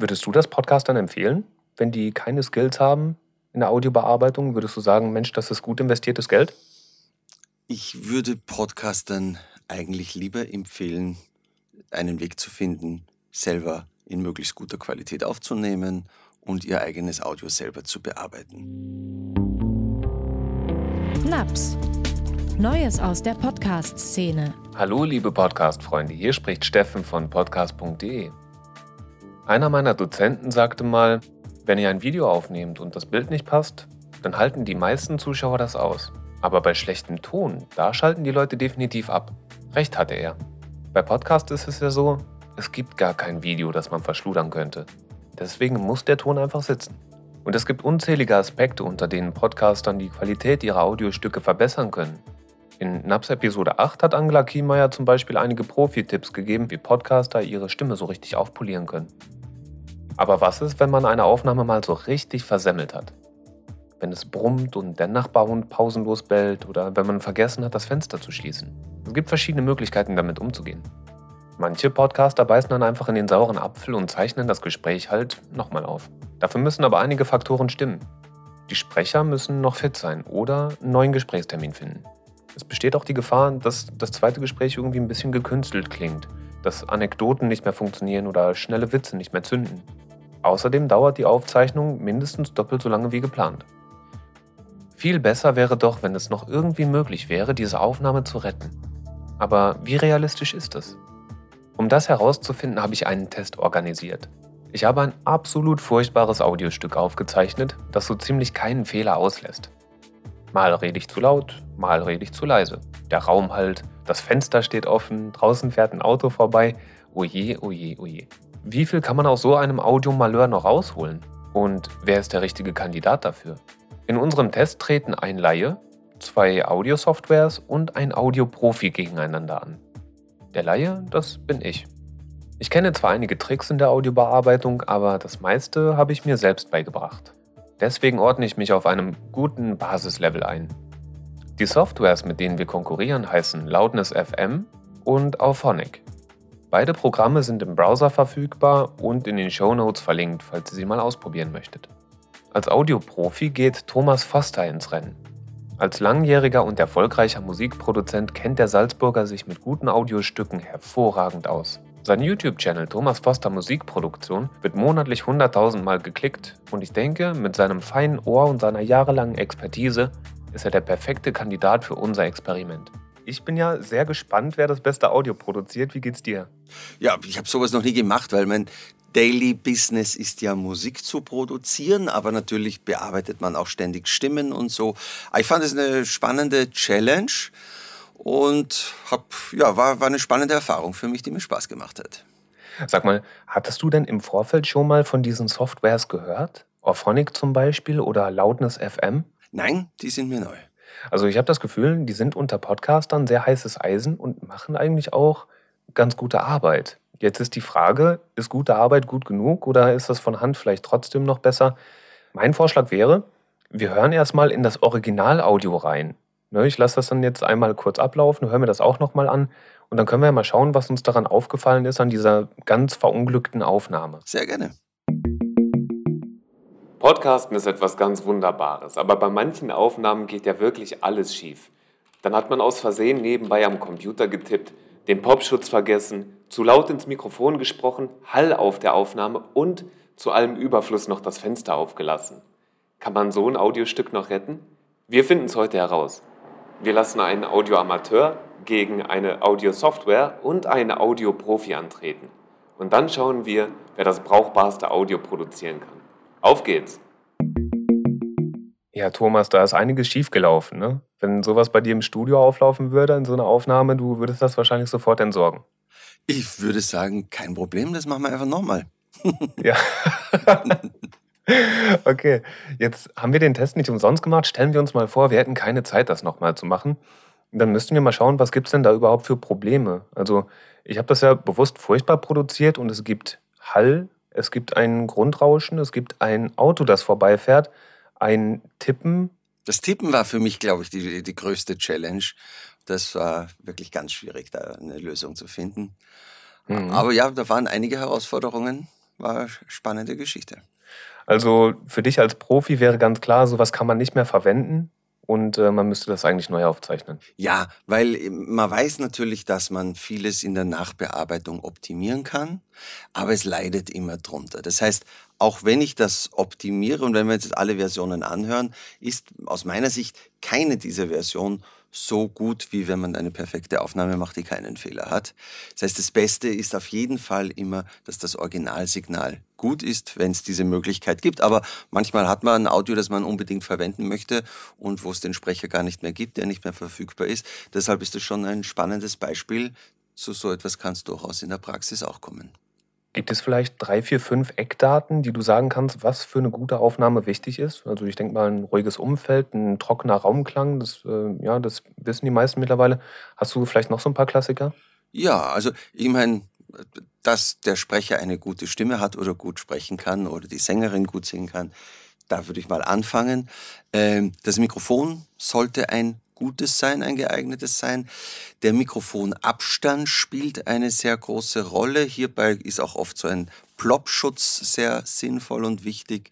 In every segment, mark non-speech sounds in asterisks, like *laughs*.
Würdest du das Podcastern empfehlen, wenn die keine Skills haben in der Audiobearbeitung? Würdest du sagen, Mensch, das ist gut investiertes Geld? Ich würde Podcastern eigentlich lieber empfehlen, einen Weg zu finden, selber in möglichst guter Qualität aufzunehmen und ihr eigenes Audio selber zu bearbeiten. Naps. Neues aus der Podcast-Szene. Hallo, liebe Podcast-Freunde, hier spricht Steffen von podcast.de. Einer meiner Dozenten sagte mal, wenn ihr ein Video aufnehmt und das Bild nicht passt, dann halten die meisten Zuschauer das aus. Aber bei schlechtem Ton, da schalten die Leute definitiv ab. Recht hatte er. Bei Podcast ist es ja so, es gibt gar kein Video, das man verschludern könnte. Deswegen muss der Ton einfach sitzen. Und es gibt unzählige Aspekte, unter denen Podcastern die Qualität ihrer Audiostücke verbessern können. In NAPS Episode 8 hat Angela Kiemeier zum Beispiel einige Profi-Tipps gegeben, wie Podcaster ihre Stimme so richtig aufpolieren können. Aber was ist, wenn man eine Aufnahme mal so richtig versemmelt hat? Wenn es brummt und der Nachbarhund pausenlos bellt oder wenn man vergessen hat, das Fenster zu schließen. Es gibt verschiedene Möglichkeiten, damit umzugehen. Manche Podcaster beißen dann einfach in den sauren Apfel und zeichnen das Gespräch halt nochmal auf. Dafür müssen aber einige Faktoren stimmen. Die Sprecher müssen noch fit sein oder einen neuen Gesprächstermin finden. Es besteht auch die Gefahr, dass das zweite Gespräch irgendwie ein bisschen gekünstelt klingt, dass Anekdoten nicht mehr funktionieren oder schnelle Witze nicht mehr zünden. Außerdem dauert die Aufzeichnung mindestens doppelt so lange wie geplant. Viel besser wäre doch, wenn es noch irgendwie möglich wäre, diese Aufnahme zu retten. Aber wie realistisch ist das? Um das herauszufinden, habe ich einen Test organisiert. Ich habe ein absolut furchtbares Audiostück aufgezeichnet, das so ziemlich keinen Fehler auslässt. Mal rede ich zu laut, mal rede ich zu leise. Der Raum halt, das Fenster steht offen, draußen fährt ein Auto vorbei. Oje, oje, oje. Wie viel kann man aus so einem Audiomalheur noch rausholen? Und wer ist der richtige Kandidat dafür? In unserem Test treten ein Laie, zwei Audiosoftwares und ein Audioprofi gegeneinander an. Der Laie, das bin ich. Ich kenne zwar einige Tricks in der Audiobearbeitung, aber das meiste habe ich mir selbst beigebracht. Deswegen ordne ich mich auf einem guten Basislevel ein. Die Softwares, mit denen wir konkurrieren, heißen Loudness FM und Auphonic. Beide Programme sind im Browser verfügbar und in den Show Notes verlinkt, falls ihr sie mal ausprobieren möchtet. Als Audioprofi geht Thomas Foster ins Rennen. Als langjähriger und erfolgreicher Musikproduzent kennt der Salzburger sich mit guten Audiostücken hervorragend aus. Sein YouTube-Channel Thomas Foster Musikproduktion wird monatlich 100.000 Mal geklickt und ich denke, mit seinem feinen Ohr und seiner jahrelangen Expertise ist er der perfekte Kandidat für unser Experiment. Ich bin ja sehr gespannt, wer das beste Audio produziert. Wie geht's dir? Ja, ich habe sowas noch nie gemacht, weil mein Daily Business ist ja Musik zu produzieren, aber natürlich bearbeitet man auch ständig Stimmen und so. Ich fand es eine spannende Challenge und hab, ja, war, war eine spannende Erfahrung für mich, die mir Spaß gemacht hat. Sag mal, hattest du denn im Vorfeld schon mal von diesen Softwares gehört? Orphonic zum Beispiel oder Loudness FM? Nein, die sind mir neu. Also ich habe das Gefühl, die sind unter Podcastern sehr heißes Eisen und machen eigentlich auch ganz gute Arbeit. Jetzt ist die Frage, ist gute Arbeit gut genug oder ist das von Hand vielleicht trotzdem noch besser? Mein Vorschlag wäre, wir hören erstmal in das Originalaudio rein. Ne, ich lasse das dann jetzt einmal kurz ablaufen, höre mir das auch nochmal an und dann können wir mal schauen, was uns daran aufgefallen ist an dieser ganz verunglückten Aufnahme. Sehr gerne. Podcasten ist etwas ganz Wunderbares, aber bei manchen Aufnahmen geht ja wirklich alles schief. Dann hat man aus Versehen nebenbei am Computer getippt, den Popschutz vergessen, zu laut ins Mikrofon gesprochen, Hall auf der Aufnahme und zu allem Überfluss noch das Fenster aufgelassen. Kann man so ein Audiostück noch retten? Wir finden es heute heraus. Wir lassen einen Audioamateur gegen eine Audiosoftware und einen Audioprofi antreten. Und dann schauen wir, wer das brauchbarste Audio produzieren kann. Auf geht's! Ja, Thomas, da ist einiges schiefgelaufen. Ne? Wenn sowas bei dir im Studio auflaufen würde, in so einer Aufnahme, du würdest das wahrscheinlich sofort entsorgen. Ich würde sagen, kein Problem, das machen wir einfach nochmal. *laughs* ja. *laughs* okay, jetzt haben wir den Test nicht umsonst gemacht. Stellen wir uns mal vor, wir hätten keine Zeit, das nochmal zu machen. Dann müssten wir mal schauen, was gibt es denn da überhaupt für Probleme. Also ich habe das ja bewusst furchtbar produziert und es gibt Hall es gibt ein Grundrauschen, es gibt ein Auto, das vorbeifährt, ein Tippen. Das Tippen war für mich, glaube ich, die, die größte Challenge. Das war wirklich ganz schwierig, da eine Lösung zu finden. Mhm. Aber ja, da waren einige Herausforderungen. war eine spannende Geschichte. Also für dich als Profi wäre ganz klar, sowas kann man nicht mehr verwenden und äh, man müsste das eigentlich neu aufzeichnen. Ja, weil äh, man weiß natürlich, dass man vieles in der Nachbearbeitung optimieren kann, aber es leidet immer drunter. Das heißt, auch wenn ich das optimiere und wenn wir jetzt alle Versionen anhören, ist aus meiner Sicht keine dieser Versionen so gut, wie wenn man eine perfekte Aufnahme macht, die keinen Fehler hat. Das heißt, das Beste ist auf jeden Fall immer, dass das Originalsignal gut ist, wenn es diese Möglichkeit gibt. Aber manchmal hat man ein Audio, das man unbedingt verwenden möchte und wo es den Sprecher gar nicht mehr gibt, der nicht mehr verfügbar ist. Deshalb ist das schon ein spannendes Beispiel. Zu so etwas kann es durchaus in der Praxis auch kommen. Gibt es vielleicht drei, vier, fünf Eckdaten, die du sagen kannst, was für eine gute Aufnahme wichtig ist? Also ich denke mal ein ruhiges Umfeld, ein trockener Raumklang, das, äh, ja, das wissen die meisten mittlerweile. Hast du vielleicht noch so ein paar Klassiker? Ja, also ich meine, dass der Sprecher eine gute Stimme hat oder gut sprechen kann oder die Sängerin gut singen kann, da würde ich mal anfangen. Ähm, das Mikrofon sollte ein gutes sein, ein geeignetes sein. Der Mikrofonabstand spielt eine sehr große Rolle. Hierbei ist auch oft so ein Plopschutz sehr sinnvoll und wichtig.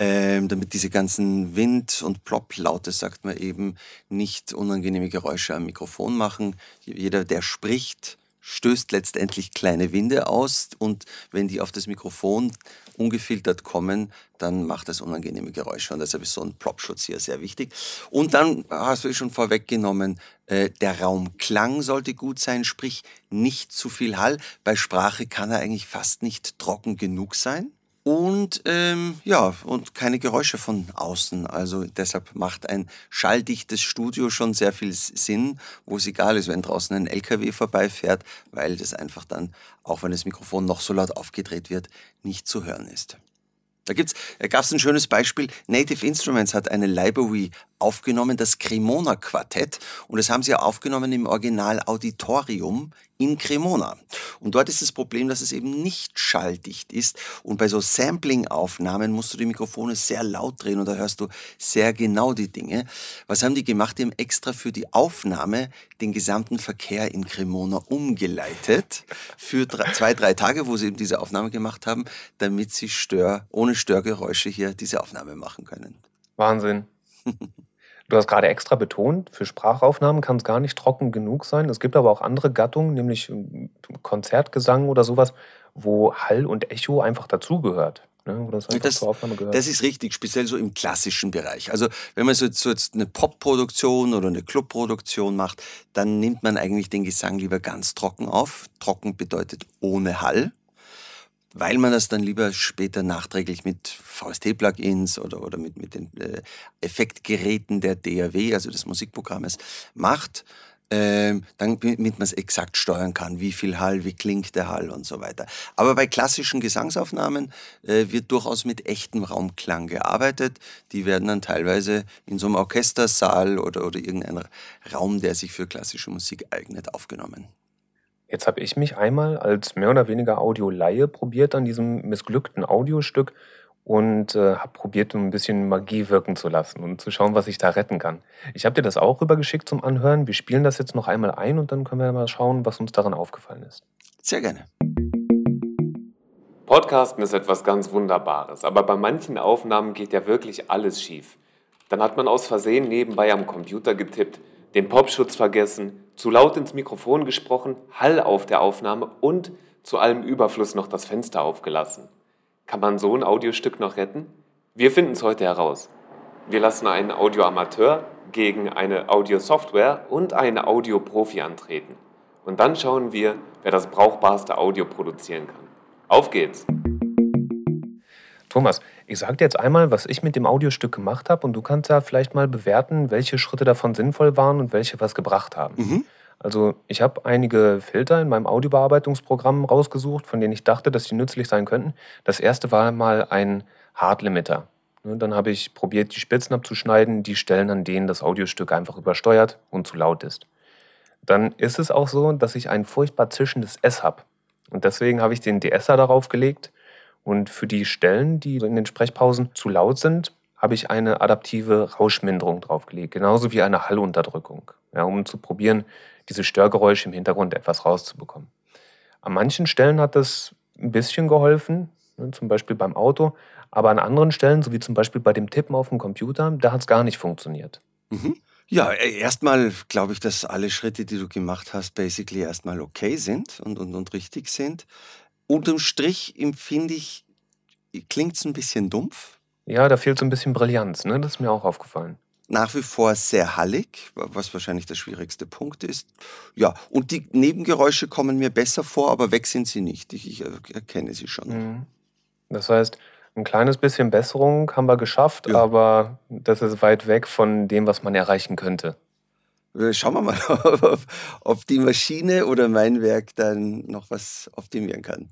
Ähm, damit diese ganzen Wind- und Plop-Laute, sagt man eben, nicht unangenehme Geräusche am Mikrofon machen. Jeder, der spricht, stößt letztendlich kleine Winde aus und wenn die auf das Mikrofon ungefiltert kommen, dann macht das unangenehme Geräusche und deshalb ist so ein Plopschutz hier sehr wichtig. Und dann hast du schon vorweggenommen, äh, der Raumklang sollte gut sein, sprich nicht zu viel Hall. Bei Sprache kann er eigentlich fast nicht trocken genug sein und ähm, ja, und keine Geräusche von außen. Also deshalb macht ein schalldichtes Studio schon sehr viel Sinn, wo es egal ist, wenn draußen ein LKW vorbeifährt, weil das einfach dann, auch wenn das Mikrofon noch so laut aufgedreht wird, nicht zu hören ist. Da gibt's, da gab es ein schönes Beispiel. Native Instruments hat eine Library aufgenommen, das Cremona Quartett. Und das haben sie aufgenommen im Original Auditorium in Cremona. Und dort ist das Problem, dass es eben nicht schalldicht ist. Und bei so Sampling-Aufnahmen musst du die Mikrofone sehr laut drehen und da hörst du sehr genau die Dinge. Was haben die gemacht? Die haben extra für die Aufnahme den gesamten Verkehr in Cremona umgeleitet. Für drei, zwei, drei Tage, wo sie eben diese Aufnahme gemacht haben, damit sie stör, ohne Störgeräusche hier diese Aufnahme machen können. Wahnsinn. *laughs* Du hast gerade extra betont, für Sprachaufnahmen kann es gar nicht trocken genug sein. Es gibt aber auch andere Gattungen, nämlich ähm, Konzertgesang oder sowas, wo Hall und Echo einfach dazugehört. Ne? Das, das, das, ist richtig, speziell so im klassischen Bereich. Also wenn man so, so jetzt eine Pop-Produktion oder eine Club-Produktion macht, dann nimmt man eigentlich den Gesang lieber ganz trocken auf. Trocken bedeutet ohne Hall weil man das dann lieber später nachträglich mit VST-Plugins oder, oder mit, mit den äh, Effektgeräten der DAW, also des Musikprogrammes, macht, äh, dann, damit man es exakt steuern kann, wie viel Hall, wie klingt der Hall und so weiter. Aber bei klassischen Gesangsaufnahmen äh, wird durchaus mit echtem Raumklang gearbeitet. Die werden dann teilweise in so einem Orchestersaal oder, oder irgendeinem Raum, der sich für klassische Musik eignet, aufgenommen. Jetzt habe ich mich einmal als mehr oder weniger Audio-Laie probiert an diesem missglückten Audiostück und äh, habe probiert, ein bisschen Magie wirken zu lassen und zu schauen, was ich da retten kann. Ich habe dir das auch rübergeschickt zum Anhören. Wir spielen das jetzt noch einmal ein und dann können wir mal schauen, was uns daran aufgefallen ist. Sehr gerne. Podcasten ist etwas ganz Wunderbares, aber bei manchen Aufnahmen geht ja wirklich alles schief. Dann hat man aus Versehen nebenbei am Computer getippt, den Popschutz vergessen, zu laut ins Mikrofon gesprochen, Hall auf der Aufnahme und zu allem Überfluss noch das Fenster aufgelassen. Kann man so ein Audiostück noch retten? Wir finden es heute heraus. Wir lassen einen Audioamateur gegen eine Audiosoftware und einen Audioprofi antreten. Und dann schauen wir, wer das brauchbarste Audio produzieren kann. Auf geht's! Thomas, ich sage dir jetzt einmal, was ich mit dem Audiostück gemacht habe und du kannst ja vielleicht mal bewerten, welche Schritte davon sinnvoll waren und welche was gebracht haben. Mhm. Also ich habe einige Filter in meinem Audiobearbeitungsprogramm rausgesucht, von denen ich dachte, dass sie nützlich sein könnten. Das erste war mal ein Hard Limiter. Ne, dann habe ich probiert, die Spitzen abzuschneiden, die Stellen, an denen das Audiostück einfach übersteuert und zu laut ist. Dann ist es auch so, dass ich ein furchtbar zischendes S habe. Und deswegen habe ich den DSer darauf gelegt und für die Stellen, die in den Sprechpausen zu laut sind, habe ich eine adaptive Rauschminderung draufgelegt, genauso wie eine Hallunterdrückung, ja, um zu probieren, diese Störgeräusche im Hintergrund etwas rauszubekommen. An manchen Stellen hat das ein bisschen geholfen, ne, zum Beispiel beim Auto. Aber an anderen Stellen, so wie zum Beispiel bei dem Tippen auf dem Computer, da hat es gar nicht funktioniert. Mhm. Ja, äh, erstmal glaube ich, dass alle Schritte, die du gemacht hast, basically erstmal okay sind und, und, und richtig sind. Unterm Strich empfinde ich, klingt es ein bisschen dumpf. Ja, da fehlt so ein bisschen Brillanz, ne? Das ist mir auch aufgefallen nach wie vor sehr hallig, was wahrscheinlich der schwierigste Punkt ist. Ja, und die Nebengeräusche kommen mir besser vor, aber weg sind sie nicht. Ich, ich erkenne sie schon. Mhm. Das heißt, ein kleines bisschen Besserung haben wir geschafft, ja. aber das ist weit weg von dem, was man erreichen könnte. Äh, schauen wir mal, *laughs* ob die Maschine oder mein Werk dann noch was optimieren kann.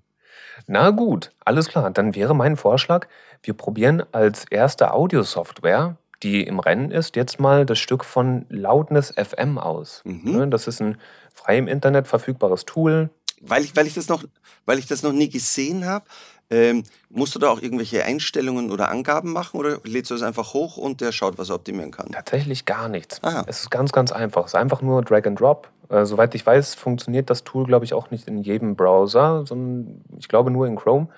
Na gut, alles klar. Dann wäre mein Vorschlag, wir probieren als erste Audiosoftware die im Rennen ist, jetzt mal das Stück von Loudness FM aus. Mhm. Ne, das ist ein frei im Internet verfügbares Tool. Weil ich, weil ich, das, noch, weil ich das noch nie gesehen habe, ähm, musst du da auch irgendwelche Einstellungen oder Angaben machen oder lädst du es einfach hoch und der schaut, was er optimieren kann? Tatsächlich gar nichts. Aha. Es ist ganz, ganz einfach. Es ist einfach nur Drag and Drop. Äh, soweit ich weiß, funktioniert das Tool, glaube ich, auch nicht in jedem Browser, sondern ich glaube nur in Chrome.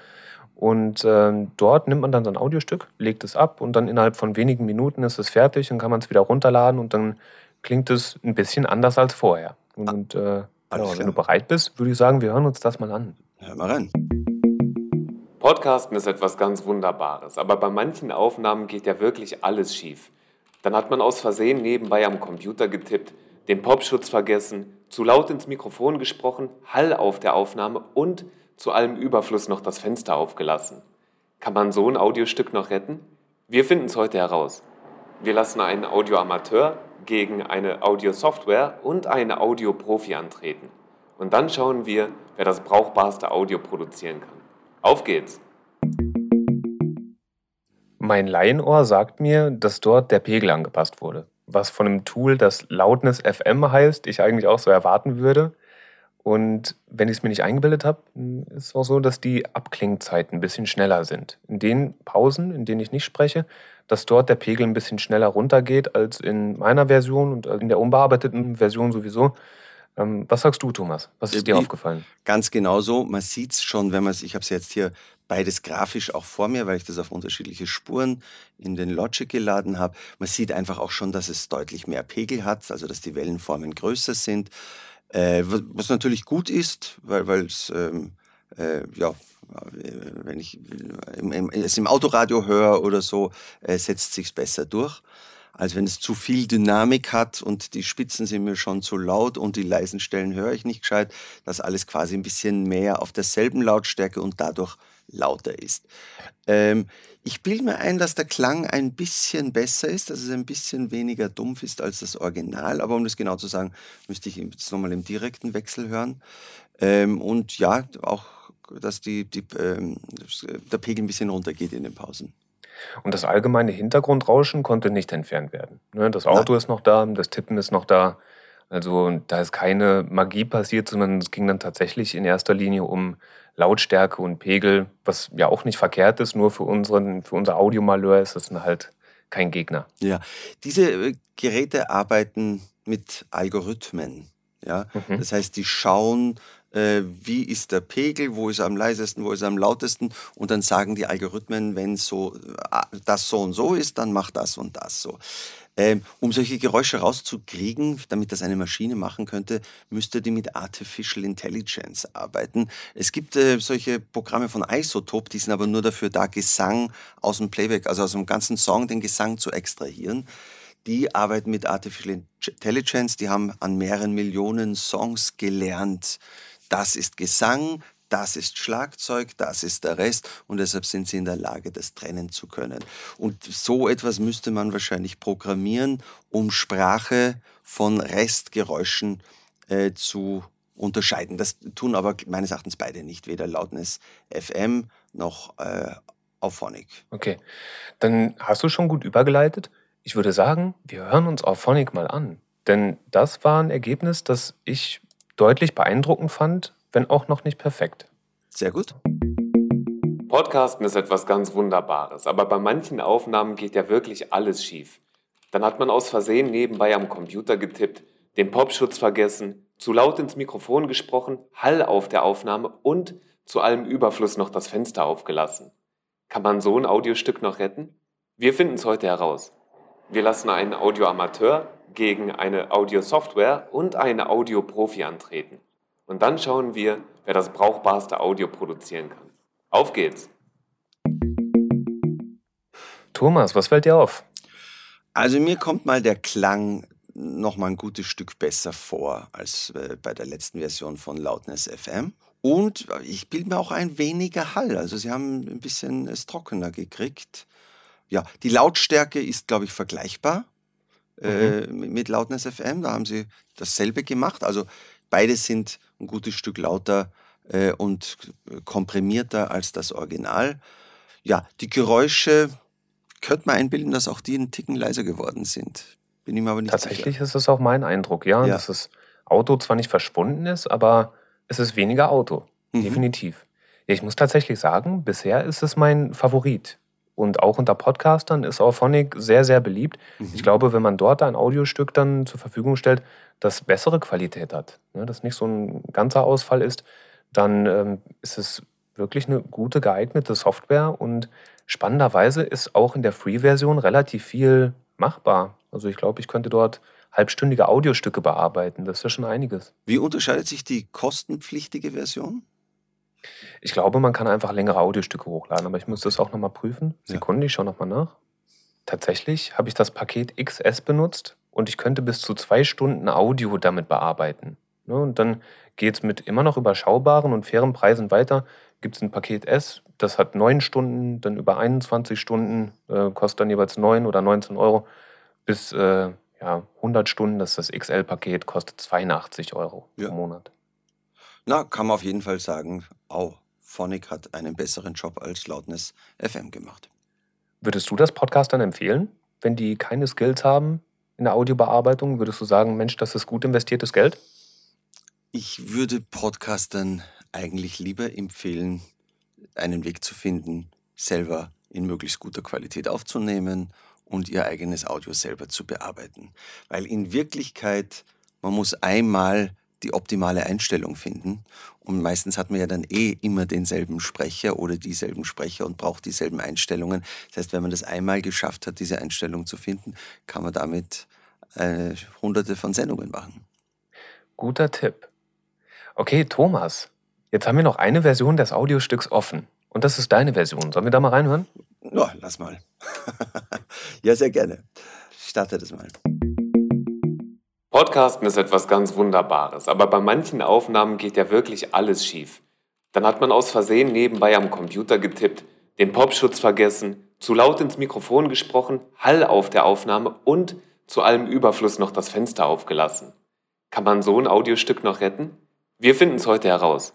Und äh, dort nimmt man dann so ein Audiostück, legt es ab und dann innerhalb von wenigen Minuten ist es fertig und kann man es wieder runterladen und dann klingt es ein bisschen anders als vorher. Und äh, genau, wenn du bereit bist, würde ich sagen, wir hören uns das mal an. Hör mal rein. Podcasten ist etwas ganz Wunderbares, aber bei manchen Aufnahmen geht ja wirklich alles schief. Dann hat man aus Versehen nebenbei am Computer getippt, den Popschutz vergessen, zu laut ins Mikrofon gesprochen, Hall auf der Aufnahme und zu allem Überfluss noch das Fenster aufgelassen. Kann man so ein Audiostück noch retten? Wir finden es heute heraus. Wir lassen einen Audioamateur gegen eine Audiosoftware und einen Audioprofi antreten. Und dann schauen wir, wer das brauchbarste Audio produzieren kann. Auf geht's! Mein Laienohr sagt mir, dass dort der Pegel angepasst wurde. Was von einem Tool, das Loudness FM heißt, ich eigentlich auch so erwarten würde. Und wenn ich es mir nicht eingebildet habe, ist es auch so, dass die Abklingzeiten ein bisschen schneller sind. In den Pausen, in denen ich nicht spreche, dass dort der Pegel ein bisschen schneller runtergeht als in meiner Version und in der unbearbeiteten Version sowieso. Ähm, was sagst du, Thomas? Was ist dir aufgefallen? Ganz genau so. Man sieht es schon, wenn man es, ich habe es jetzt hier beides grafisch auch vor mir, weil ich das auf unterschiedliche Spuren in den Logic geladen habe. Man sieht einfach auch schon, dass es deutlich mehr Pegel hat, also dass die Wellenformen größer sind. Äh, was natürlich gut ist, weil es, ähm, äh, ja, wenn ich im, im, es im Autoradio höre oder so, äh, setzt sich besser durch, als wenn es zu viel Dynamik hat und die Spitzen sind mir schon zu laut und die leisen Stellen höre ich nicht gescheit, dass alles quasi ein bisschen mehr auf derselben Lautstärke und dadurch lauter ist. Ähm, ich bilde mir ein, dass der Klang ein bisschen besser ist, dass es ein bisschen weniger dumpf ist als das Original. Aber um das genau zu sagen, müsste ich jetzt nochmal im direkten Wechsel hören. Ähm, und ja, auch, dass die, die, ähm, der Pegel ein bisschen runtergeht in den Pausen. Und das allgemeine Hintergrundrauschen konnte nicht entfernt werden. Ne, das Auto Nein. ist noch da, das Tippen ist noch da. Also da ist keine Magie passiert, sondern es ging dann tatsächlich in erster Linie um Lautstärke und Pegel, was ja auch nicht verkehrt ist, nur für, unseren, für unser Audiomalheur ist es halt kein Gegner. Ja, diese äh, Geräte arbeiten mit Algorithmen. Ja? Mhm. Das heißt, die schauen, äh, wie ist der Pegel, wo ist er am leisesten, wo ist er am lautesten und dann sagen die Algorithmen, wenn so äh, das so und so ist, dann macht das und das so. Ähm, um solche Geräusche rauszukriegen, damit das eine Maschine machen könnte, müsste die mit Artificial Intelligence arbeiten. Es gibt äh, solche Programme von Isotope, die sind aber nur dafür da, Gesang aus dem Playback, also aus dem ganzen Song, den Gesang zu extrahieren. Die arbeiten mit Artificial Intelligence, die haben an mehreren Millionen Songs gelernt. Das ist Gesang, das ist Schlagzeug, das ist der Rest und deshalb sind sie in der Lage, das trennen zu können. Und so etwas müsste man wahrscheinlich programmieren, um Sprache von Restgeräuschen äh, zu unterscheiden. Das tun aber meines Erachtens beide nicht, weder Lautness FM noch äh, Auphonic. Okay, dann hast du schon gut übergeleitet. Ich würde sagen, wir hören uns Auphonic mal an. Denn das war ein Ergebnis, das ich deutlich beeindruckend fand, wenn auch noch nicht perfekt. Sehr gut. Podcasten ist etwas ganz Wunderbares, aber bei manchen Aufnahmen geht ja wirklich alles schief. Dann hat man aus Versehen nebenbei am Computer getippt, den Popschutz vergessen, zu laut ins Mikrofon gesprochen, Hall auf der Aufnahme und zu allem Überfluss noch das Fenster aufgelassen. Kann man so ein Audiostück noch retten? Wir finden es heute heraus. Wir lassen einen Audioamateur gegen eine Audiosoftware und eine Audioprofi antreten. Und dann schauen wir, wer das brauchbarste Audio produzieren kann. Auf geht's! Thomas, was fällt dir auf? Also mir kommt mal der Klang noch mal ein gutes Stück besser vor als äh, bei der letzten Version von Loudness FM. Und ich bilde mir auch ein weniger Hall. Also sie haben ein bisschen es trockener gekriegt. Ja, die Lautstärke ist, glaube ich, vergleichbar äh, mhm. mit Loudness FM. Da haben sie dasselbe gemacht. Also beide sind ein gutes Stück lauter äh, und komprimierter als das Original. Ja, die Geräusche könnte man einbilden, dass auch die einen Ticken leiser geworden sind. Bin ich mir aber nicht Tatsächlich sicher. ist es auch mein Eindruck, ja, ja, dass das Auto zwar nicht verschwunden ist, aber es ist weniger Auto. Mhm. Definitiv. Ja, ich muss tatsächlich sagen, bisher ist es mein Favorit. Und auch unter Podcastern ist Auphonic sehr, sehr beliebt. Mhm. Ich glaube, wenn man dort ein Audiostück dann zur Verfügung stellt, das bessere Qualität hat, ne, das nicht so ein ganzer Ausfall ist, dann ähm, ist es wirklich eine gute geeignete Software und spannenderweise ist auch in der Free-Version relativ viel machbar. Also ich glaube, ich könnte dort halbstündige Audiostücke bearbeiten. Das ist ja schon einiges. Wie unterscheidet sich die kostenpflichtige Version? Ich glaube, man kann einfach längere Audiostücke hochladen, aber ich muss das auch nochmal prüfen. Sekunde, ich schaue nochmal nach. Tatsächlich habe ich das Paket XS benutzt und ich könnte bis zu zwei Stunden Audio damit bearbeiten. Ne, und dann geht es mit immer noch überschaubaren und fairen Preisen weiter. Gibt es ein Paket S, das hat neun Stunden, dann über 21 Stunden, äh, kostet dann jeweils 9 oder 19 Euro, bis äh, ja, 100 Stunden, das ist das XL-Paket, kostet 82 Euro ja. im Monat. Na, kann man auf jeden Fall sagen, auch Phonic hat einen besseren Job als Loudness FM gemacht. Würdest du das Podcast dann empfehlen, wenn die keine Skills haben in der Audiobearbeitung? Würdest du sagen, Mensch, das ist gut investiertes Geld? Ich würde Podcastern eigentlich lieber empfehlen, einen Weg zu finden, selber in möglichst guter Qualität aufzunehmen und ihr eigenes Audio selber zu bearbeiten. Weil in Wirklichkeit, man muss einmal die optimale Einstellung finden. Und meistens hat man ja dann eh immer denselben Sprecher oder dieselben Sprecher und braucht dieselben Einstellungen. Das heißt, wenn man das einmal geschafft hat, diese Einstellung zu finden, kann man damit äh, hunderte von Sendungen machen. Guter Tipp. Okay, Thomas, jetzt haben wir noch eine Version des Audiostücks offen. Und das ist deine Version. Sollen wir da mal reinhören? Ja, lass mal. *laughs* ja, sehr gerne. Starte das mal. Podcasten ist etwas ganz Wunderbares, aber bei manchen Aufnahmen geht ja wirklich alles schief. Dann hat man aus Versehen nebenbei am Computer getippt, den Popschutz vergessen, zu laut ins Mikrofon gesprochen, Hall auf der Aufnahme und zu allem Überfluss noch das Fenster aufgelassen. Kann man so ein Audiostück noch retten? Wir finden es heute heraus.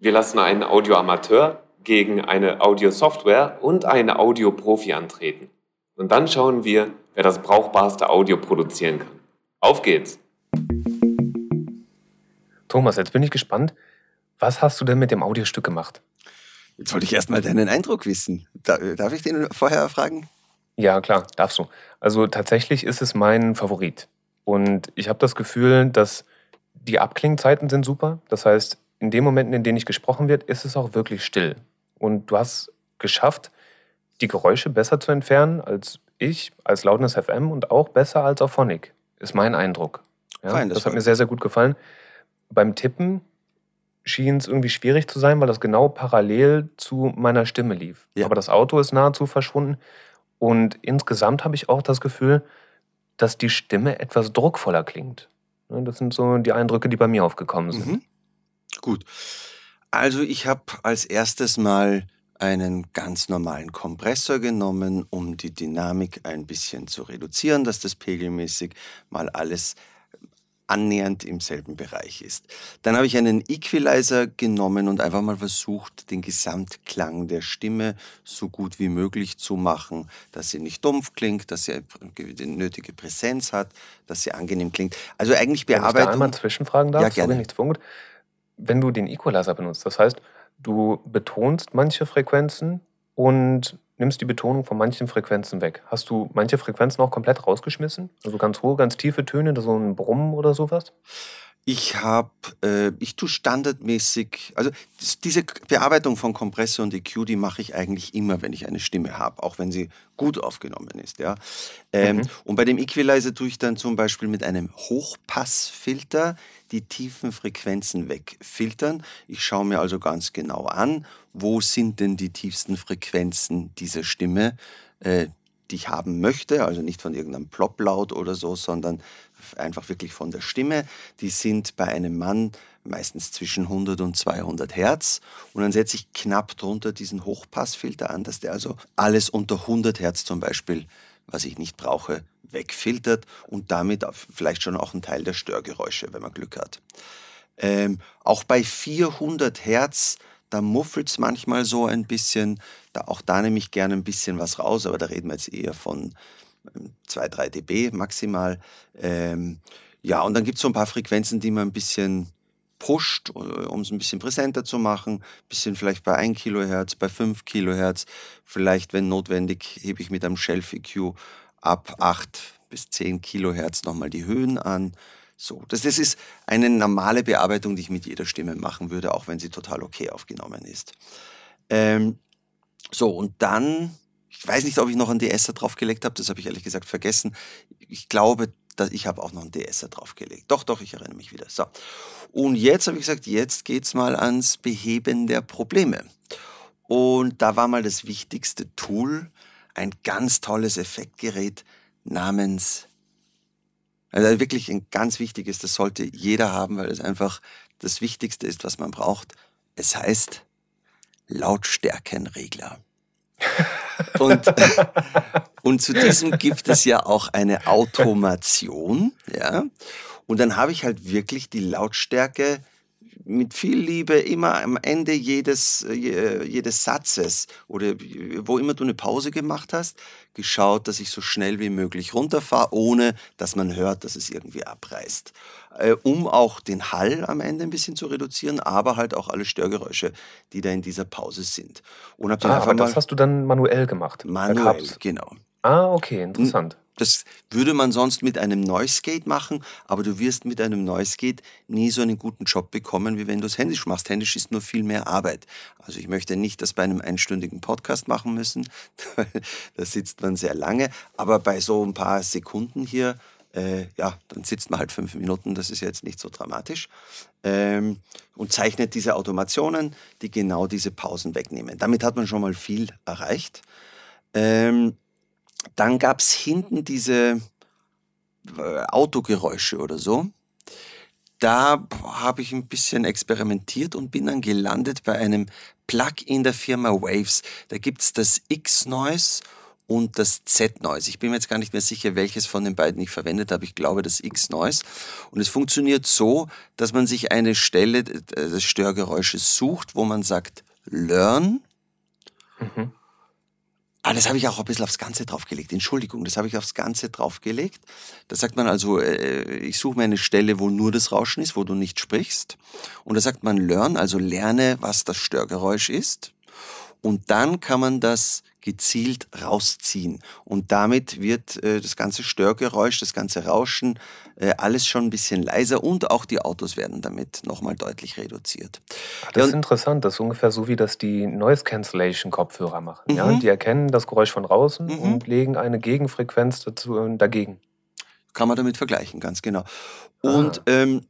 Wir lassen einen Audioamateur gegen eine Audiosoftware und eine Audioprofi antreten. Und dann schauen wir, wer das brauchbarste Audio produzieren kann. Auf geht's! Thomas, jetzt bin ich gespannt. Was hast du denn mit dem Audiostück gemacht? Jetzt wollte ich erstmal deinen Eindruck wissen. Darf ich den vorher fragen? Ja, klar, darfst du. Also tatsächlich ist es mein Favorit. Und ich habe das Gefühl, dass die Abklingzeiten sind super. Das heißt, in den Momenten, in denen nicht gesprochen wird, ist es auch wirklich still. Und du hast geschafft, die Geräusche besser zu entfernen als ich, als Loudness FM und auch besser als auf Phonic, ist mein Eindruck. Ja, Fein, das, das hat mir sehr, sehr gut gefallen. Beim Tippen schien es irgendwie schwierig zu sein, weil das genau parallel zu meiner Stimme lief. Ja. Aber das Auto ist nahezu verschwunden. Und insgesamt habe ich auch das Gefühl, dass die Stimme etwas druckvoller klingt. Das sind so die Eindrücke, die bei mir aufgekommen sind. Mhm. Gut. Also ich habe als erstes mal einen ganz normalen Kompressor genommen, um die Dynamik ein bisschen zu reduzieren, dass das pegelmäßig mal alles annähernd im selben Bereich ist. Dann habe ich einen Equalizer genommen und einfach mal versucht, den Gesamtklang der Stimme so gut wie möglich zu machen, dass sie nicht dumpf klingt, dass sie die nötige Präsenz hat, dass sie angenehm klingt. Also eigentlich Bearbeitung... Wenn ich da einmal zwischenfragen darf, ja, gerne. Nichts verungut wenn du den Equalizer benutzt. Das heißt, du betonst manche Frequenzen und nimmst die Betonung von manchen Frequenzen weg. Hast du manche Frequenzen auch komplett rausgeschmissen? Also ganz hohe, ganz tiefe Töne, so ein Brummen oder sowas? Ich habe, äh, ich tue standardmäßig, also diese Bearbeitung von Kompressor und EQ, die mache ich eigentlich immer, wenn ich eine Stimme habe, auch wenn sie gut aufgenommen ist. Ja. Ähm, mhm. Und bei dem Equalizer tue ich dann zum Beispiel mit einem Hochpassfilter die tiefen Frequenzen wegfiltern. Ich schaue mir also ganz genau an, wo sind denn die tiefsten Frequenzen dieser Stimme, äh, die ich haben möchte, also nicht von irgendeinem Plop-Laut oder so, sondern einfach wirklich von der Stimme. Die sind bei einem Mann meistens zwischen 100 und 200 Hertz. Und dann setze ich knapp drunter diesen Hochpassfilter an, dass der also alles unter 100 Hertz zum Beispiel, was ich nicht brauche, wegfiltert und damit vielleicht schon auch einen Teil der Störgeräusche, wenn man Glück hat. Ähm, auch bei 400 Hertz, da muffelt es manchmal so ein bisschen. Da, auch da nehme ich gerne ein bisschen was raus, aber da reden wir jetzt eher von 2, 3 dB maximal. Ähm, ja, und dann gibt es so ein paar Frequenzen, die man ein bisschen pusht, äh, um es ein bisschen präsenter zu machen. Ein bisschen vielleicht bei 1 Kilohertz, bei 5 Kilohertz. Vielleicht, wenn notwendig, hebe ich mit einem Shelf EQ ab 8 bis 10 Kilohertz nochmal die Höhen an. So, das, das ist eine normale Bearbeitung, die ich mit jeder Stimme machen würde, auch wenn sie total okay aufgenommen ist. Ähm, so, und dann ich weiß nicht, ob ich noch einen DSer draufgelegt habe, das habe ich ehrlich gesagt vergessen. Ich glaube, dass ich habe auch noch einen DSer draufgelegt. Doch, doch, ich erinnere mich wieder. So. Und jetzt habe ich gesagt, jetzt geht es mal ans Beheben der Probleme. Und da war mal das wichtigste Tool, ein ganz tolles Effektgerät namens, also wirklich ein ganz wichtiges, das sollte jeder haben, weil es einfach das Wichtigste ist, was man braucht. Es heißt Lautstärkenregler. *laughs* Und, *laughs* und zu diesem gibt es ja auch eine Automation, ja. Und dann habe ich halt wirklich die Lautstärke mit viel Liebe immer am Ende jedes, äh, jedes Satzes oder wo immer du eine Pause gemacht hast, geschaut, dass ich so schnell wie möglich runterfahre, ohne dass man hört, dass es irgendwie abreißt. Äh, um auch den Hall am Ende ein bisschen zu reduzieren, aber halt auch alle Störgeräusche, die da in dieser Pause sind. Und hab ah, aber das hast du dann manuell gemacht? Manuell, genau. Ah, okay, interessant. Das würde man sonst mit einem Noise Gate machen, aber du wirst mit einem Noise Gate nie so einen guten Job bekommen, wie wenn du es händisch machst. Händisch ist nur viel mehr Arbeit. Also ich möchte nicht das bei einem einstündigen Podcast machen müssen. *laughs* da sitzt man sehr lange. Aber bei so ein paar Sekunden hier, äh, ja, dann sitzt man halt fünf Minuten. Das ist jetzt nicht so dramatisch. Ähm, und zeichnet diese Automationen, die genau diese Pausen wegnehmen. Damit hat man schon mal viel erreicht. Ähm, dann gab es hinten diese äh, Autogeräusche oder so. Da habe ich ein bisschen experimentiert und bin dann gelandet bei einem Plugin der Firma Waves. Da gibt es das X-Noise und das Z-Noise. Ich bin mir jetzt gar nicht mehr sicher, welches von den beiden ich verwendet habe. Ich glaube das X-Noise. Und es funktioniert so, dass man sich eine Stelle des Störgeräusches sucht, wo man sagt Learn. Mhm. Ah, das habe ich auch ein bisschen aufs Ganze draufgelegt. Entschuldigung, das habe ich aufs Ganze draufgelegt. Da sagt man also, äh, ich suche mir eine Stelle, wo nur das Rauschen ist, wo du nicht sprichst. Und da sagt man Learn, also lerne, was das Störgeräusch ist. Und dann kann man das gezielt rausziehen. Und damit wird äh, das ganze Störgeräusch, das ganze Rauschen, äh, alles schon ein bisschen leiser und auch die Autos werden damit nochmal deutlich reduziert. Ach, das ja, ist interessant. Das ist ungefähr so, wie das die Noise Cancellation Kopfhörer machen. Mhm. Ja? Die erkennen das Geräusch von draußen mhm. und legen eine Gegenfrequenz dazu, äh, dagegen. Kann man damit vergleichen, ganz genau. Und ah. ähm,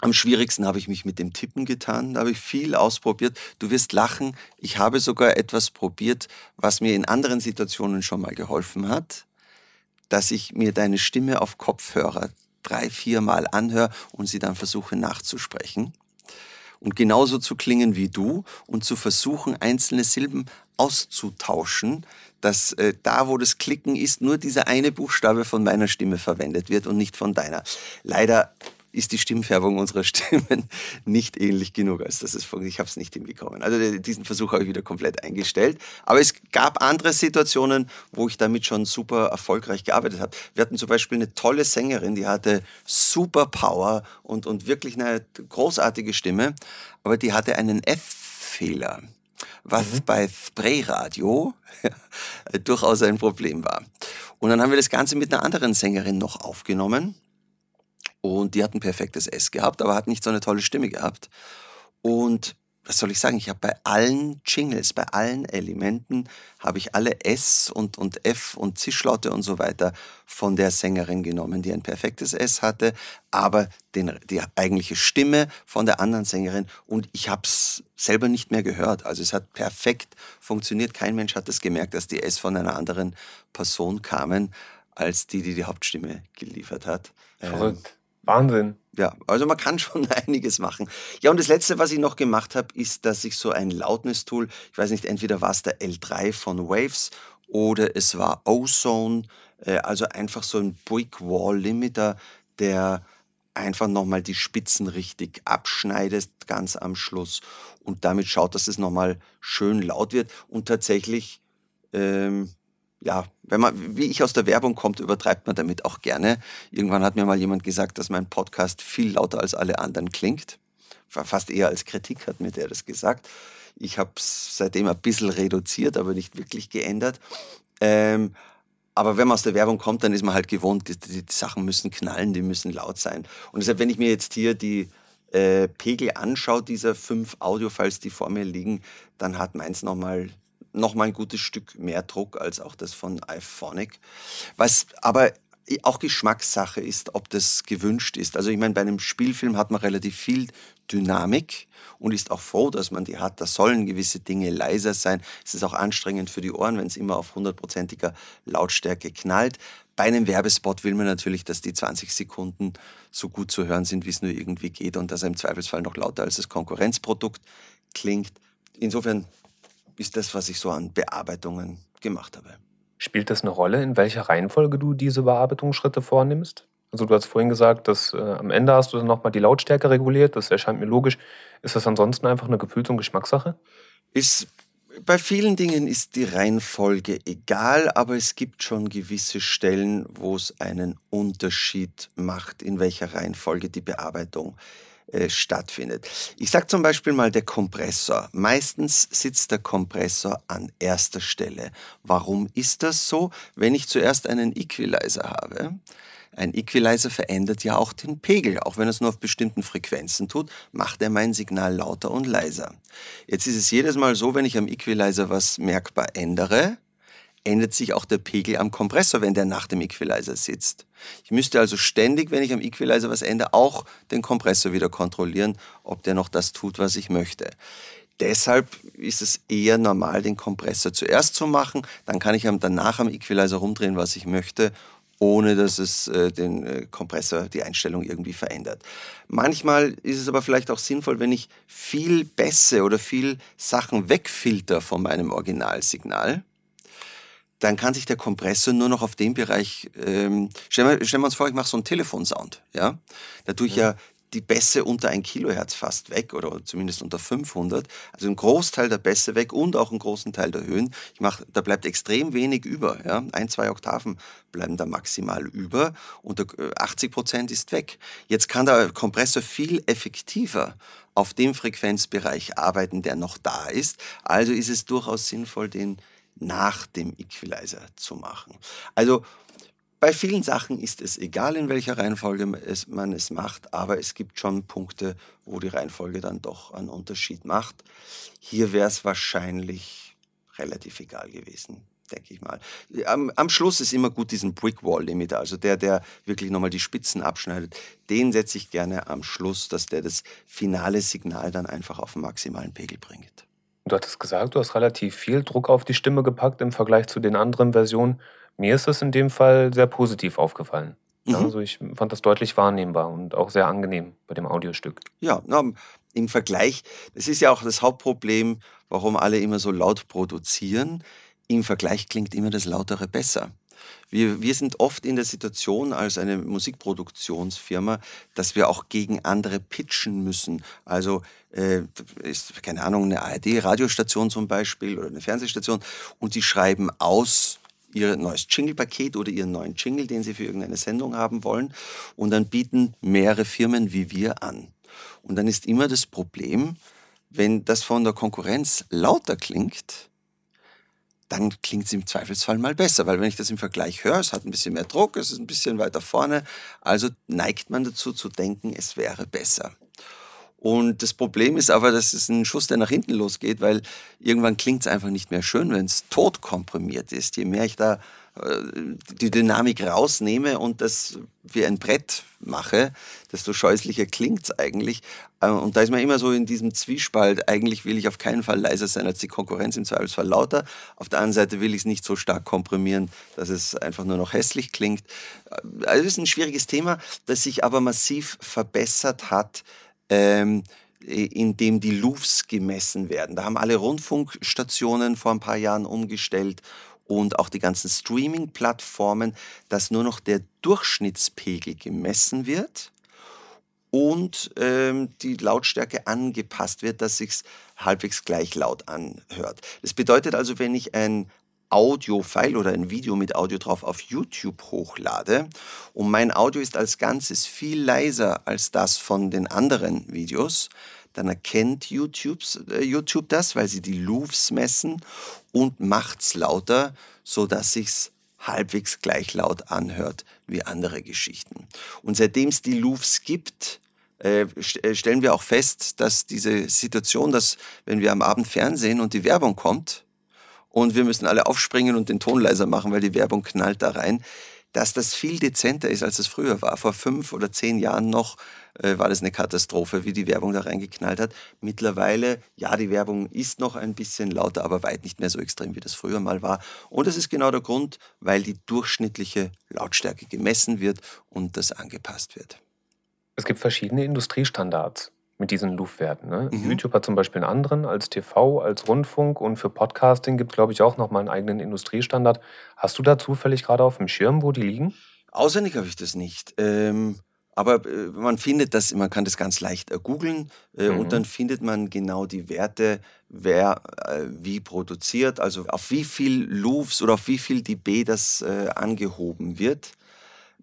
am schwierigsten habe ich mich mit dem Tippen getan. Da habe ich viel ausprobiert. Du wirst lachen. Ich habe sogar etwas probiert, was mir in anderen Situationen schon mal geholfen hat, dass ich mir deine Stimme auf Kopfhörer drei, vier Mal anhöre und sie dann versuche nachzusprechen. Und genauso zu klingen wie du und zu versuchen, einzelne Silben auszutauschen, dass äh, da, wo das Klicken ist, nur dieser eine Buchstabe von meiner Stimme verwendet wird und nicht von deiner. Leider ist die Stimmfärbung unserer *laughs* Stimmen nicht ähnlich genug, als dass es Ich habe es nicht hinbekommen. Also diesen Versuch habe ich wieder komplett eingestellt. Aber es gab andere Situationen, wo ich damit schon super erfolgreich gearbeitet habe. Wir hatten zum Beispiel eine tolle Sängerin, die hatte super Power und, und wirklich eine großartige Stimme, aber die hatte einen F-Fehler was mhm. bei Spray-Radio *laughs* durchaus ein Problem war. Und dann haben wir das Ganze mit einer anderen Sängerin noch aufgenommen und die hat ein perfektes S gehabt, aber hat nicht so eine tolle Stimme gehabt. Und was soll ich sagen, ich habe bei allen Jingles, bei allen Elementen, habe ich alle S und, und F und Zischlaute und so weiter von der Sängerin genommen, die ein perfektes S hatte, aber den, die eigentliche Stimme von der anderen Sängerin und ich habe es selber nicht mehr gehört. Also es hat perfekt funktioniert. Kein Mensch hat es das gemerkt, dass die S von einer anderen Person kamen, als die, die die Hauptstimme geliefert hat. Verrückt. Ähm, Wahnsinn. Ja, also man kann schon *laughs* einiges machen. Ja, und das Letzte, was ich noch gemacht habe, ist, dass ich so ein Loudness-Tool, ich weiß nicht, entweder war es der L3 von Waves oder es war Ozone, äh, also einfach so ein Brick Wall Limiter, der einfach nochmal die Spitzen richtig abschneidet, ganz am Schluss. Und damit schaut, dass es nochmal schön laut wird. Und tatsächlich ähm, ja, wenn man, wie ich aus der Werbung kommt, übertreibt man damit auch gerne. Irgendwann hat mir mal jemand gesagt, dass mein Podcast viel lauter als alle anderen klingt. Fast eher als Kritik hat mir der das gesagt. Ich habe es seitdem ein bisschen reduziert, aber nicht wirklich geändert. Ähm, aber wenn man aus der Werbung kommt, dann ist man halt gewohnt, die, die, die Sachen müssen knallen, die müssen laut sein. Und deshalb, wenn ich mir jetzt hier die äh, Pegel anschaue, dieser fünf Audiofiles, die vor mir liegen, dann hat meins nochmal noch mal ein gutes Stück mehr Druck als auch das von iPhonic. Was aber auch Geschmackssache ist, ob das gewünscht ist. Also ich meine, bei einem Spielfilm hat man relativ viel Dynamik und ist auch froh, dass man die hat. Da sollen gewisse Dinge leiser sein. Es ist auch anstrengend für die Ohren, wenn es immer auf hundertprozentiger Lautstärke knallt. Bei einem Werbespot will man natürlich, dass die 20 Sekunden so gut zu hören sind, wie es nur irgendwie geht und dass er im Zweifelsfall noch lauter als das Konkurrenzprodukt klingt. Insofern ist das, was ich so an Bearbeitungen gemacht habe. Spielt das eine Rolle, in welcher Reihenfolge du diese Bearbeitungsschritte vornimmst? Also du hast vorhin gesagt, dass äh, am Ende hast du dann nochmal die Lautstärke reguliert, das erscheint mir logisch. Ist das ansonsten einfach eine Gefühls- und Geschmackssache? Ist, bei vielen Dingen ist die Reihenfolge egal, aber es gibt schon gewisse Stellen, wo es einen Unterschied macht, in welcher Reihenfolge die Bearbeitung äh, stattfindet. Ich sage zum Beispiel mal der Kompressor. Meistens sitzt der Kompressor an erster Stelle. Warum ist das so? Wenn ich zuerst einen Equalizer habe, ein Equalizer verändert ja auch den Pegel. Auch wenn es nur auf bestimmten Frequenzen tut, macht er mein Signal lauter und leiser. Jetzt ist es jedes Mal so, wenn ich am Equalizer was merkbar ändere, ändert sich auch der Pegel am Kompressor, wenn der nach dem Equalizer sitzt. Ich müsste also ständig, wenn ich am Equalizer was ändere, auch den Kompressor wieder kontrollieren, ob der noch das tut, was ich möchte. Deshalb ist es eher normal, den Kompressor zuerst zu machen. Dann kann ich danach am Equalizer rumdrehen, was ich möchte, ohne dass es äh, den äh, Kompressor, die Einstellung irgendwie verändert. Manchmal ist es aber vielleicht auch sinnvoll, wenn ich viel Bässe oder viel Sachen wegfilter von meinem Originalsignal, dann kann sich der Kompressor nur noch auf dem Bereich, ähm, stellen, wir, stellen wir uns vor, ich mache so einen Telefonsound, ja, da tue ich ja. ja die Bässe unter ein Kilohertz fast weg oder zumindest unter 500. Also einen Großteil der Bässe weg und auch einen großen Teil der Höhen. Ich mach, da bleibt extrem wenig über. Ja? Ein, zwei Oktaven bleiben da maximal über und 80 Prozent ist weg. Jetzt kann der Kompressor viel effektiver auf dem Frequenzbereich arbeiten, der noch da ist. Also ist es durchaus sinnvoll, den nach dem Equalizer zu machen. Also bei vielen Sachen ist es egal, in welcher Reihenfolge man es macht, aber es gibt schon Punkte, wo die Reihenfolge dann doch einen Unterschied macht. Hier wäre es wahrscheinlich relativ egal gewesen, denke ich mal. Am, am, Schluss ist immer gut diesen Brick Wall Limiter, also der, der wirklich nochmal die Spitzen abschneidet. Den setze ich gerne am Schluss, dass der das finale Signal dann einfach auf den maximalen Pegel bringt. Du hattest gesagt, du hast relativ viel Druck auf die Stimme gepackt im Vergleich zu den anderen Versionen. Mir ist das in dem Fall sehr positiv aufgefallen. Mhm. Also ich fand das deutlich wahrnehmbar und auch sehr angenehm bei dem Audiostück. Ja, na, im Vergleich, das ist ja auch das Hauptproblem, warum alle immer so laut produzieren. Im Vergleich klingt immer das Lautere besser. Wir, wir sind oft in der Situation als eine Musikproduktionsfirma, dass wir auch gegen andere pitchen müssen. Also äh, ist, keine Ahnung, eine ARD-Radiostation zum Beispiel oder eine Fernsehstation und die schreiben aus, ihr neues Jingle-Paket oder ihren neuen Jingle, den sie für irgendeine Sendung haben wollen. Und dann bieten mehrere Firmen wie wir an. Und dann ist immer das Problem, wenn das von der Konkurrenz lauter klingt, dann klingt es im Zweifelsfall mal besser, weil wenn ich das im Vergleich höre, es hat ein bisschen mehr Druck, es ist ein bisschen weiter vorne, also neigt man dazu zu denken, es wäre besser. Und das Problem ist aber, dass es ein Schuss, der nach hinten losgeht, weil irgendwann klingt es einfach nicht mehr schön, wenn es tot komprimiert ist. Je mehr ich da die Dynamik rausnehme und das wie ein Brett mache, desto scheußlicher klingt es eigentlich. Äh, und da ist man immer so in diesem Zwiespalt. Eigentlich will ich auf keinen Fall leiser sein als die Konkurrenz, im Zweifelsfall lauter. Auf der anderen Seite will ich es nicht so stark komprimieren, dass es einfach nur noch hässlich klingt. Äh, also es ist ein schwieriges Thema, das sich aber massiv verbessert hat ähm, in dem die Louvs gemessen werden. Da haben alle Rundfunkstationen vor ein paar Jahren umgestellt und auch die ganzen Streaming-Plattformen, dass nur noch der Durchschnittspegel gemessen wird und ähm, die Lautstärke angepasst wird, dass sich halbwegs gleich laut anhört. Das bedeutet also, wenn ich ein Audio-File oder ein Video mit Audio drauf auf YouTube hochlade und mein Audio ist als Ganzes viel leiser als das von den anderen Videos, dann erkennt äh, YouTube das, weil sie die Louvs messen und macht es lauter, sodass sich's halbwegs gleich laut anhört wie andere Geschichten. Und seitdem es die Louvs gibt, äh, äh, stellen wir auch fest, dass diese Situation, dass wenn wir am Abend Fernsehen und die Werbung kommt, und wir müssen alle aufspringen und den Ton leiser machen, weil die Werbung knallt da rein, dass das viel dezenter ist, als es früher war. Vor fünf oder zehn Jahren noch äh, war das eine Katastrophe, wie die Werbung da reingeknallt hat. Mittlerweile, ja, die Werbung ist noch ein bisschen lauter, aber weit nicht mehr so extrem, wie das früher mal war. Und das ist genau der Grund, weil die durchschnittliche Lautstärke gemessen wird und das angepasst wird. Es gibt verschiedene Industriestandards mit diesen Loop-Werten. Ne? Mhm. YouTube hat zum Beispiel einen anderen als TV, als Rundfunk und für Podcasting gibt es, glaube ich, auch nochmal einen eigenen Industriestandard. Hast du da zufällig gerade auf dem Schirm, wo die liegen? Auswendig habe ich das nicht. Ähm, aber äh, man findet das, man kann das ganz leicht äh, googeln äh, mhm. und dann findet man genau die Werte, wer äh, wie produziert, also auf wie viel Loops oder auf wie viel dB das äh, angehoben wird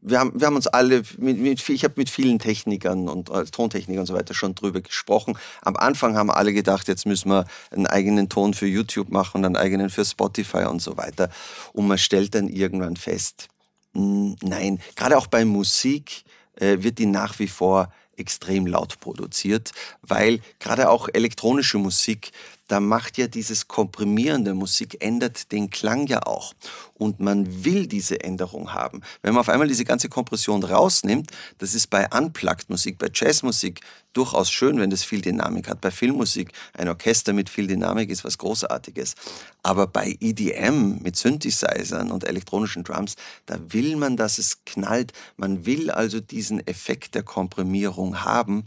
wir haben, wir haben uns alle, mit, mit, ich habe mit vielen Technikern und äh, Tontechnikern und so weiter schon drüber gesprochen. Am Anfang haben alle gedacht, jetzt müssen wir einen eigenen Ton für YouTube machen und einen eigenen für Spotify und so weiter. Und man stellt dann irgendwann fest, nein, gerade auch bei Musik äh, wird die nach wie vor extrem laut produziert, weil gerade auch elektronische Musik da macht ja dieses Komprimieren der Musik, ändert den Klang ja auch. Und man will diese Änderung haben. Wenn man auf einmal diese ganze Kompression rausnimmt, das ist bei Unplugged-Musik, bei Jazzmusik durchaus schön, wenn das viel Dynamik hat. Bei Filmmusik, ein Orchester mit viel Dynamik ist was Großartiges. Aber bei EDM mit Synthesizern und elektronischen Drums, da will man, dass es knallt. Man will also diesen Effekt der Komprimierung haben.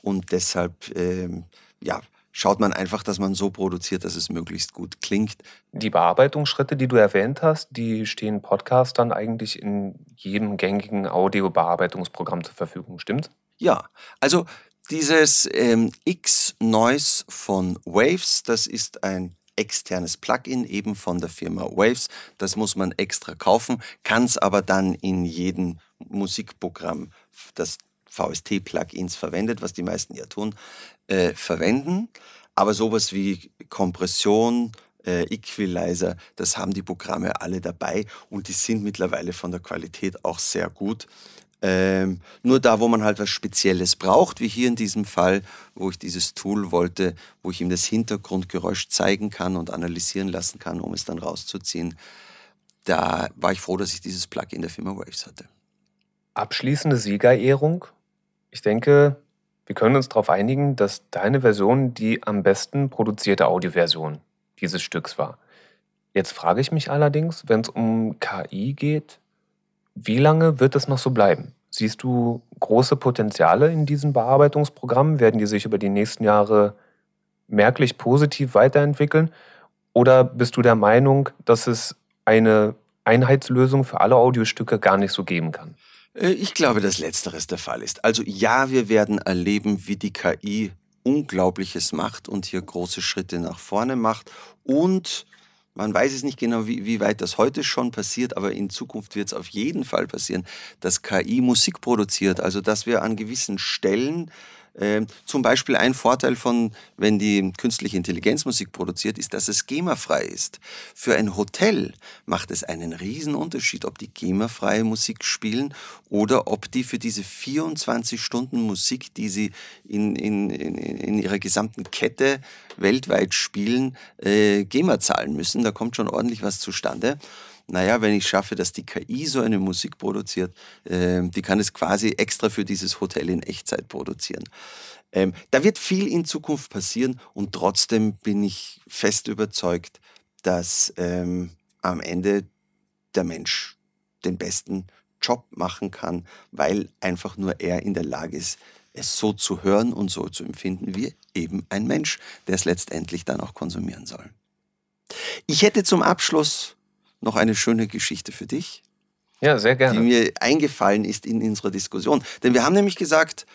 Und deshalb, ähm, ja, schaut man einfach, dass man so produziert, dass es möglichst gut klingt. Die Bearbeitungsschritte, die du erwähnt hast, die stehen Podcastern eigentlich in jedem gängigen Audio-Bearbeitungsprogramm zur Verfügung, stimmt? Ja, also dieses ähm, X-Noise von Waves, das ist ein externes Plugin eben von der Firma Waves. Das muss man extra kaufen, kann es aber dann in jedem Musikprogramm, das VST-Plugins verwendet, was die meisten ja tun, äh, verwenden. Aber sowas wie Kompression, äh, Equalizer, das haben die Programme alle dabei und die sind mittlerweile von der Qualität auch sehr gut. Ähm, nur da, wo man halt was Spezielles braucht, wie hier in diesem Fall, wo ich dieses Tool wollte, wo ich ihm das Hintergrundgeräusch zeigen kann und analysieren lassen kann, um es dann rauszuziehen, da war ich froh, dass ich dieses Plugin der Firma Waves hatte. Abschließende Siegerehrung. Ich denke, wir können uns darauf einigen, dass deine Version die am besten produzierte Audioversion dieses Stücks war. Jetzt frage ich mich allerdings, wenn es um KI geht, wie lange wird es noch so bleiben? Siehst du große Potenziale in diesen Bearbeitungsprogrammen? Werden die sich über die nächsten Jahre merklich positiv weiterentwickeln? Oder bist du der Meinung, dass es eine Einheitslösung für alle Audiostücke gar nicht so geben kann? Äh, ich glaube, dass letzteres der Fall ist. Also ja, wir werden erleben, wie die KI Unglaubliches macht und hier große Schritte nach vorne macht. Und man weiß es nicht genau, wie, wie weit das heute schon passiert, aber in Zukunft wird es auf jeden Fall passieren, dass KI Musik produziert. Also dass wir an gewissen Stellen zum Beispiel ein Vorteil von, wenn die künstliche Intelligenz Musik produziert, ist, dass es GEMA-frei ist. Für ein Hotel macht es einen riesen Unterschied, ob die GEMA-freie Musik spielen oder ob die für diese 24 Stunden Musik, die sie in, in, in, in ihrer gesamten Kette weltweit spielen, äh, GEMA zahlen müssen. Da kommt schon ordentlich was zustande naja, wenn ich schaffe, dass die KI so eine Musik produziert, äh, die kann es quasi extra für dieses Hotel in Echtzeit produzieren. Ähm, da wird viel in Zukunft passieren und trotzdem bin ich fest überzeugt, dass ähm, am Ende der Mensch den besten Job machen kann, weil einfach nur er in der Lage ist, es so zu hören und so zu empfinden wie eben ein Mensch, der es letztendlich dann auch konsumieren soll. Ich hätte zum Abschluss noch eine schöne Geschichte für dich. Ja, sehr gerne. Die mir eingefallen ist in unserer Diskussion. Denn wir haben nämlich gesagt,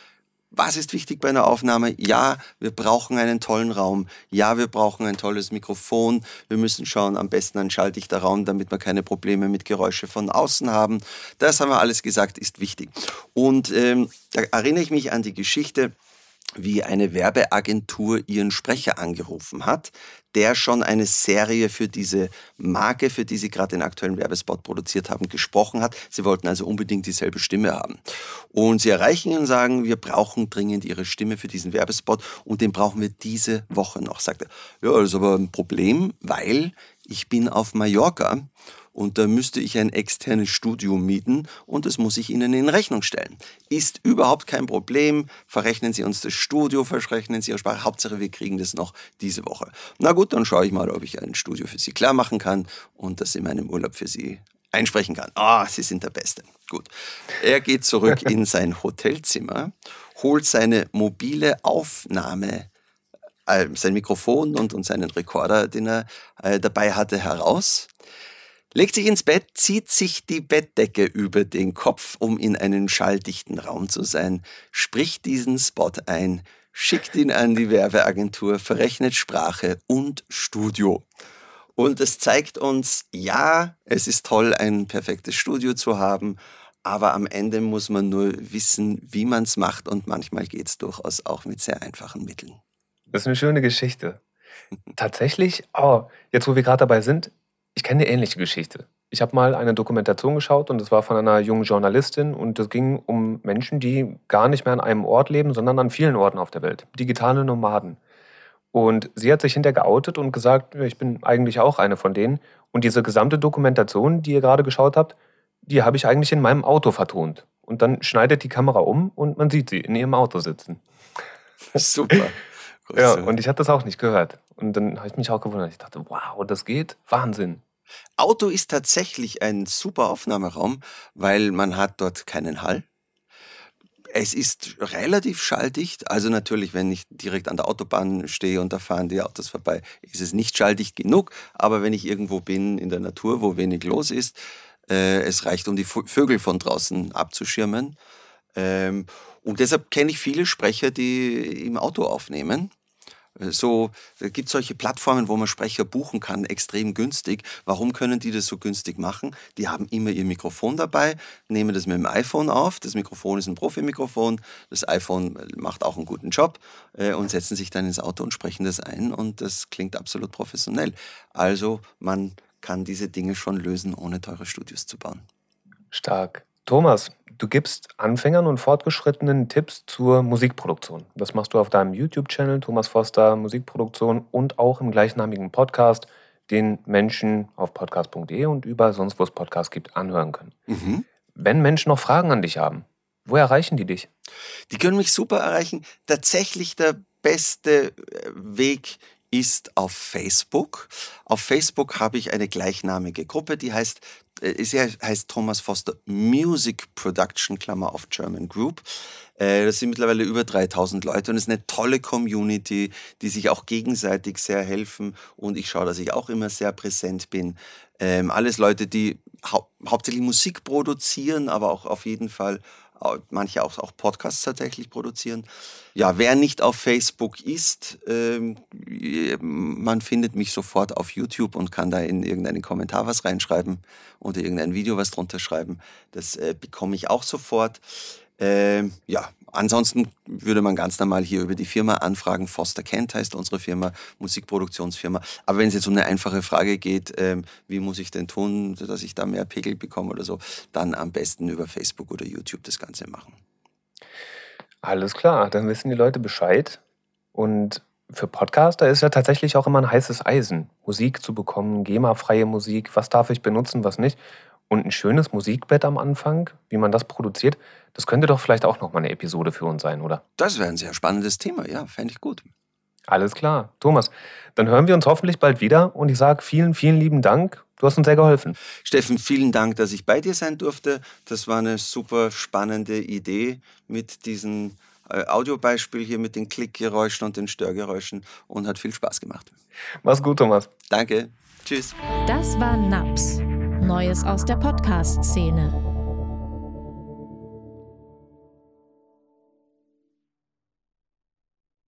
was ist wichtig bei einer Aufnahme? Ja, wir brauchen einen tollen Raum. Ja, wir brauchen ein tolles Mikrofon. Wir müssen schauen, am besten ein schalldichter Raum, damit wir keine Probleme mit Geräusche von außen haben. Das haben wir alles gesagt, ist wichtig. Und ähm, da erinnere ich mich an die Geschichte, wie eine Werbeagentur ihren Sprecher angerufen hat, der schon eine Serie für diese Marke, für die sie gerade den aktuellen Werbespot produziert haben, gesprochen hat. Sie wollten also unbedingt dieselbe Stimme haben. Und sie erreichen ihn und sagen, wir brauchen dringend ihre Stimme für diesen Werbespot und den brauchen wir diese Woche noch. Sagt er, ja, das ist aber ein Problem, weil ich bin auf Mallorca und da müsste ich ein externes Studio mieten und das muss ich Ihnen in Rechnung stellen. Ist überhaupt kein Problem. Verrechnen Sie uns das Studio, verrechnen Sie Ihre Sprache. Hauptsache, wir kriegen das noch diese Woche. Na gut, dann schaue ich mal, ob ich ein Studio für Sie klar machen kann und das in meinem Urlaub für Sie einsprechen kann. Ah, Sie sind der Beste. Gut. Er geht zurück in *laughs* sein Hotelzimmer, holt seine mobile Aufnahme äh, sein Mikrofon und, und seinen Rekorder, den er äh, dabei hatte, heraus legt sich ins Bett, zieht sich die Bettdecke über den Kopf, um in einen schalldichten Raum zu sein, spricht diesen Spot ein, schickt ihn an die Werbeagentur, verrechnet Sprache und Studio. Und es zeigt uns, ja, es ist toll, ein perfektes Studio zu haben, aber am Ende muss man nur wissen, wie man es macht und manchmal geht es durchaus auch mit sehr einfachen Mitteln. Das ist eine schöne Geschichte. Tatsächlich, oh, jetzt wo wir gerade dabei sind, ich kenne eine ähnliche Geschichte. Ich habe mal eine Dokumentation geschaut und es war von einer jungen Journalistin und es ging um Menschen, die gar nicht mehr an einem Ort leben, sondern an vielen Orten auf der Welt. Digitale Nomaden. Und sie hat sich hinterher geoutet und gesagt, ich bin eigentlich auch eine von denen. Und diese gesamte Dokumentation, die ihr gerade geschaut habt, die habe ich eigentlich in meinem Auto vertont. Und dann schneidet die Kamera um und man sieht sie in ihrem Auto sitzen. *laughs* Super. ja, und ich hatte das auch nicht gehört. Und dann habe ich mich auch gewundert. Ich dachte, wow, das geht? Wahnsinn. Auto ist tatsächlich ein super Aufnahmeraum, weil man hat dort keinen Hall. Es ist relativ schalldicht, also natürlich, wenn ich direkt an der Autobahn stehe und da fahren die Autos vorbei, ist es nicht schalldicht genug, aber wenn ich irgendwo bin in der Natur, wo wenig los ist, äh, es reicht, um die Vögel von draußen abzuschirmen. Ähm, und deshalb kenne ich viele Sprecher, die im Auto aufnehmen so, es gibt solche Plattformen, wo man Sprecher buchen kann, extrem günstig. Warum können die das so günstig machen? Die haben immer ihr Mikrofon dabei, nehmen das mit dem iPhone auf. Das Mikrofon ist ein Profi-Mikrofon. Das iPhone macht auch einen guten Job äh, und setzen sich dann ins Auto und sprechen das ein und das klingt absolut professionell. Also man kann diese Dinge schon lösen, ohne teure Studios zu bauen. Stark. Thomas, du gibst Anfängern und Fortgeschrittenen Tipps zur Musikproduktion. Das machst du auf deinem YouTube-Channel Thomas Foster Musikproduktion und auch im gleichnamigen Podcast, den Menschen auf podcast.de und überall sonst, wo es Podcasts gibt, anhören können. Mhm. Wenn Menschen noch Fragen an dich haben, wo erreichen die dich? Die können mich super erreichen. Tatsächlich der beste äh, Weg ist auf Facebook. Auf Facebook habe ich eine gleichnamige Gruppe, die heißt äh, sie heißt Thomas Foster Music Production, Klammer auf German Group. Äh, das sind mittlerweile über 3000 Leute und es ist eine tolle Community, die sich auch gegenseitig sehr helfen und ich schaue, dass ich auch immer sehr präsent bin. Ähm, alles Leute, die hau hauptsächlich Musik produzieren, aber auch auf jeden Fall manche auch, auch Podcasts tatsächlich produzieren. Ja, wer nicht auf Facebook ist, ähm, man findet mich sofort auf YouTube und kann da in irgendeinen Kommentar was reinschreiben oder irgendein Video was drunter schreiben. Das äh, bekomme ich auch sofort. Ähm, ja, ansonsten würde man ganz normal hier über die Firma anfragen. Foster Kent heißt unsere Firma, Musikproduktionsfirma. Aber wenn es jetzt um eine einfache Frage geht, ähm, wie muss ich denn tun, dass ich da mehr Pegel bekomme oder so, dann am besten über Facebook oder YouTube das Ganze machen. Alles klar, dann wissen die Leute Bescheid. Und für Podcaster ist ja tatsächlich auch immer ein heißes Eisen, Musik zu bekommen, GEMA-freie Musik, was darf ich benutzen, was nicht. Und ein schönes Musikbett am Anfang, wie man das produziert, das könnte doch vielleicht auch nochmal eine Episode für uns sein, oder? Das wäre ein sehr spannendes Thema, ja, fände ich gut. Alles klar. Thomas, dann hören wir uns hoffentlich bald wieder und ich sage vielen, vielen lieben Dank. Du hast uns sehr geholfen. Steffen, vielen Dank, dass ich bei dir sein durfte. Das war eine super spannende Idee mit diesem äh, Audiobeispiel hier mit den Klickgeräuschen und den Störgeräuschen und hat viel Spaß gemacht. Mach's gut, Thomas. Danke. Tschüss. Das war NAPS. Neues aus der Podcast-Szene.